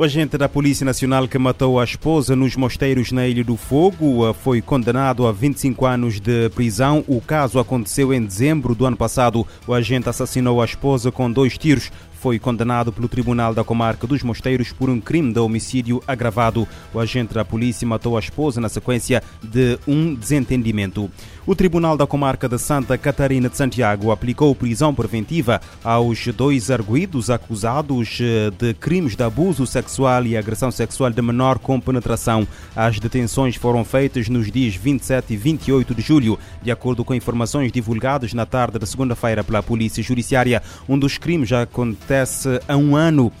O agente da Polícia Nacional que matou a esposa nos mosteiros na Ilha do Fogo eh, foi condenado a 25 anos de prisão. O caso aconteceu em dezembro do ano passado. O agente assassinou a esposa com dois tiros foi condenado pelo Tribunal da Comarca dos Mosteiros por um crime de homicídio agravado. O agente da polícia matou a esposa na sequência de um desentendimento. O Tribunal da Comarca de Santa Catarina de Santiago aplicou prisão preventiva aos dois arguídos acusados eh, de crimes de abuso sexual e agressão sexual de menor com penetração. As detenções foram feitas nos dias 27 e 28 de julho, de acordo com informações divulgadas na tarde da segunda-feira pela Polícia Judiciária. Um dos crimes já aconteceu acontece há um ano uh,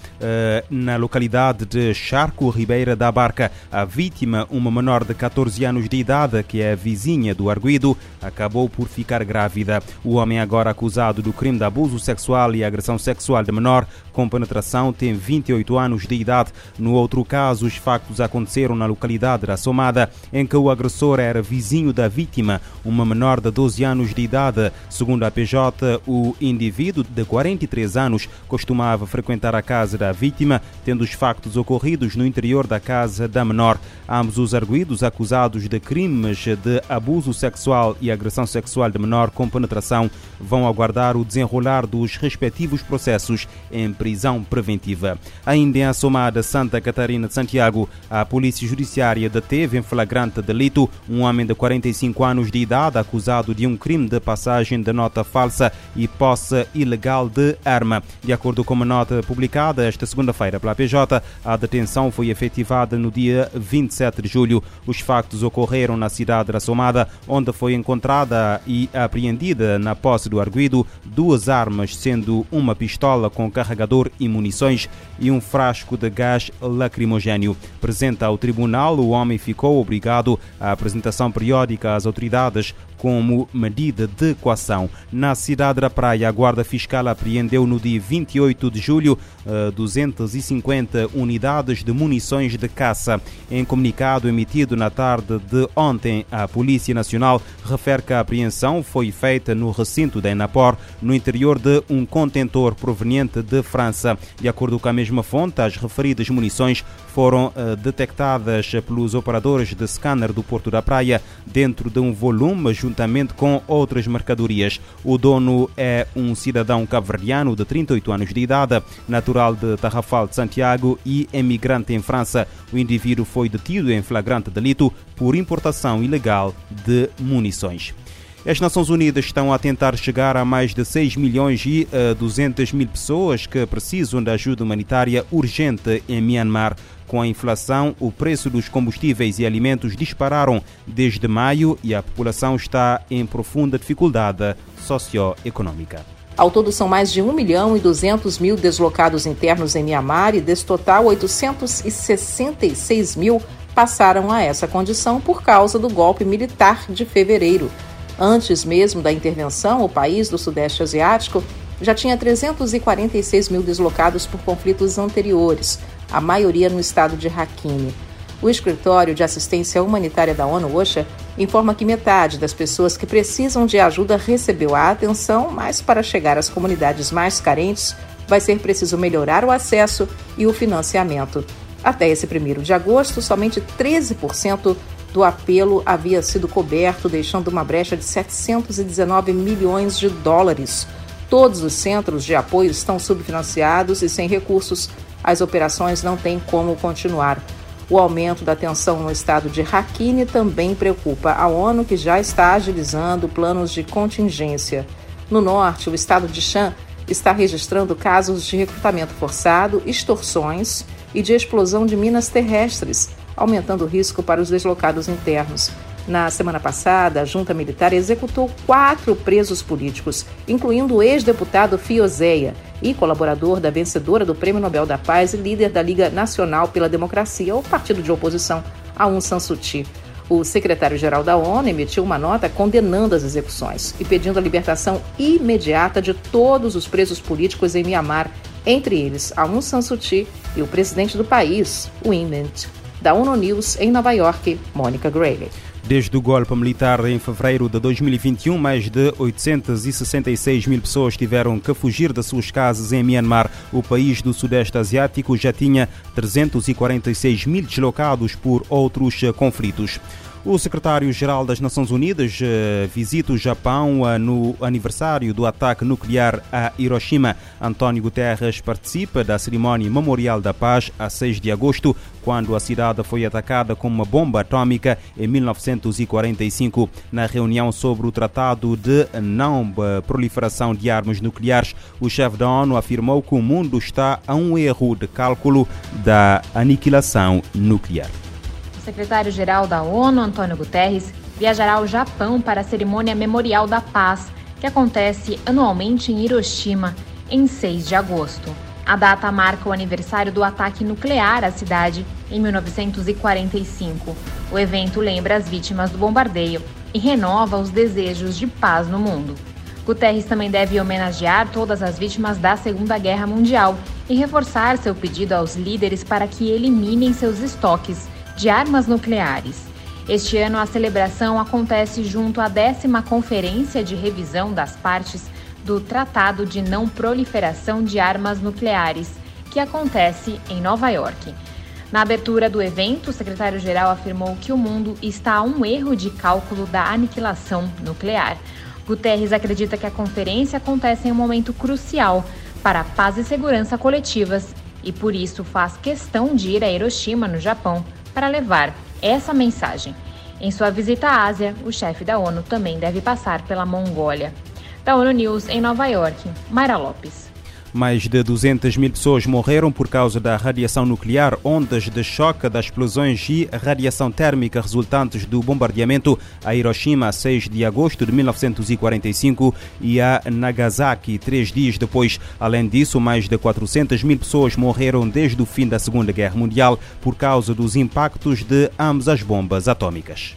na localidade de Charco, Ribeira da Barca. A vítima, uma menor de 14 anos de idade, que é vizinha do arguido, acabou por ficar grávida. O homem agora acusado do crime de abuso sexual e agressão sexual de menor com penetração tem 28 anos de idade. No outro caso, os factos aconteceram na localidade da Somada, em que o agressor era vizinho da vítima, uma menor de 12 anos de idade. Segundo a PJ, o indivíduo de 43 anos costumava frequentar a casa da vítima, tendo os factos ocorridos no interior da casa da menor. Ambos os arguídos acusados de crimes de abuso sexual e agressão sexual de menor com penetração vão aguardar o desenrolar dos respectivos processos em prisão preventiva. Ainda em Assomada, Santa Catarina de Santiago, a Polícia Judiciária deteve em flagrante delito um homem de 45 anos de idade acusado de um crime de passagem de nota falsa e posse ilegal de arma. De acordo com uma nota publicada esta segunda-feira pela PJ, a detenção foi efetivada no dia 27 de julho. Os factos ocorreram na cidade de Assomada, onde foi encontrada e apreendida na posse do arguido duas armas, sendo uma pistola com carregador e munições e um frasco de gás lacrimogênio. Presente ao tribunal, o homem ficou obrigado à apresentação periódica às autoridades como medida de equação. Na cidade da Praia, a Guarda Fiscal apreendeu no dia 28 de julho 250 eh, unidades de munições de caça. Em comunicado emitido na tarde de ontem, a Polícia Nacional refere que a apreensão foi feita no recinto da Enapor, no interior de um contentor proveniente de França. De acordo com a mesma fonte, as referidas munições foram eh, detectadas pelos operadores de scanner do Porto da Praia dentro de um volume juntamente com outras mercadorias. O dono é um cidadão cabo-verdiano de 38 anos de idade, natural de Tarrafal de Santiago e emigrante em França. O indivíduo foi detido em flagrante delito por importação ilegal de munições. As Nações Unidas estão a tentar chegar a mais de 6 milhões e uh, 200 mil pessoas que precisam de ajuda humanitária urgente em Myanmar. Com a inflação, o preço dos combustíveis e alimentos dispararam desde maio e a população está em profunda dificuldade socioeconômica. Ao todo, são mais de 1 milhão e 200 mil deslocados internos em Mianmar e, desse total, 866 mil passaram a essa condição por causa do golpe militar de fevereiro. Antes mesmo da intervenção, o país do Sudeste Asiático já tinha 346 mil deslocados por conflitos anteriores, a maioria no estado de Rakhine. O Escritório de Assistência Humanitária da ONU, OSHA, informa que metade das pessoas que precisam de ajuda recebeu a atenção, mas para chegar às comunidades mais carentes, vai ser preciso melhorar o acesso e o financiamento. Até esse 1 de agosto, somente 13% do apelo havia sido coberto, deixando uma brecha de 719 milhões de dólares. Todos os centros de apoio estão subfinanciados e sem recursos as operações não têm como continuar. O aumento da tensão no estado de Rakhine também preocupa a ONU, que já está agilizando planos de contingência. No norte, o estado de Shan está registrando casos de recrutamento forçado, extorsões e de explosão de minas terrestres, aumentando o risco para os deslocados internos. Na semana passada, a junta militar executou quatro presos políticos, incluindo o ex-deputado Fiozeia e colaborador da vencedora do Prêmio Nobel da Paz e líder da Liga Nacional pela Democracia, o partido de oposição Aung San Suu Kyi. O secretário-geral da ONU emitiu uma nota condenando as execuções e pedindo a libertação imediata de todos os presos políticos em Myanmar, entre eles Aung San Suu Kyi e o presidente do país, Win Mint. Da ONU News em Nova York, Mônica Grayley. Desde o golpe militar em fevereiro de 2021, mais de 866 mil pessoas tiveram que fugir das suas casas em Myanmar. O país do Sudeste Asiático já tinha 346 mil deslocados por outros conflitos. O secretário-geral das Nações Unidas eh, visita o Japão eh, no aniversário do ataque nuclear a Hiroshima. António Guterres participa da cerimónia Memorial da Paz a 6 de agosto, quando a cidade foi atacada com uma bomba atômica em 1945. Na reunião sobre o Tratado de Não Proliferação de Armas Nucleares, o chefe da ONU afirmou que o mundo está a um erro de cálculo da aniquilação nuclear. Secretário-geral da ONU, Antônio Guterres, viajará ao Japão para a cerimônia Memorial da Paz, que acontece anualmente em Hiroshima, em 6 de agosto. A data marca o aniversário do ataque nuclear à cidade em 1945. O evento lembra as vítimas do bombardeio e renova os desejos de paz no mundo. Guterres também deve homenagear todas as vítimas da Segunda Guerra Mundial e reforçar seu pedido aos líderes para que eliminem seus estoques de armas nucleares. Este ano, a celebração acontece junto à décima Conferência de Revisão das Partes do Tratado de Não Proliferação de Armas Nucleares, que acontece em Nova York. Na abertura do evento, o secretário-geral afirmou que o mundo está a um erro de cálculo da aniquilação nuclear. Guterres acredita que a conferência acontece em um momento crucial para a paz e segurança coletivas e, por isso, faz questão de ir a Hiroshima, no Japão, para levar essa mensagem. Em sua visita à Ásia, o chefe da ONU também deve passar pela Mongólia. Da ONU News em Nova York, Mayra Lopes. Mais de 200 mil pessoas morreram por causa da radiação nuclear, ondas de choque das explosões e radiação térmica resultantes do bombardeamento a Hiroshima a 6 de agosto de 1945 e a Nagasaki três dias depois. Além disso, mais de 400 mil pessoas morreram desde o fim da Segunda Guerra Mundial por causa dos impactos de ambas as bombas atômicas.